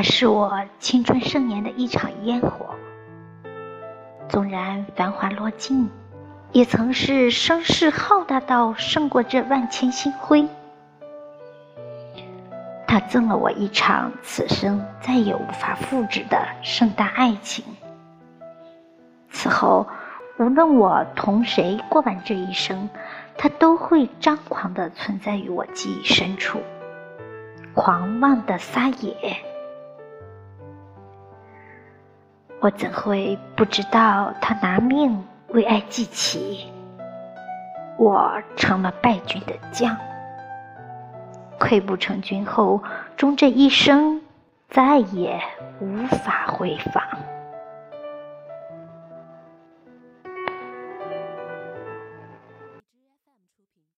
它是我青春盛年的一场烟火，纵然繁华落尽，也曾是声势浩大到胜过这万千星辉。他赠了我一场此生再也无法复制的盛大爱情。此后，无论我同谁过完这一生，它都会张狂地存在于我记忆深处，狂妄的撒野。我怎会不知道他拿命为爱祭旗？我成了败军的将。溃不成军后，终这一生再也无法回防。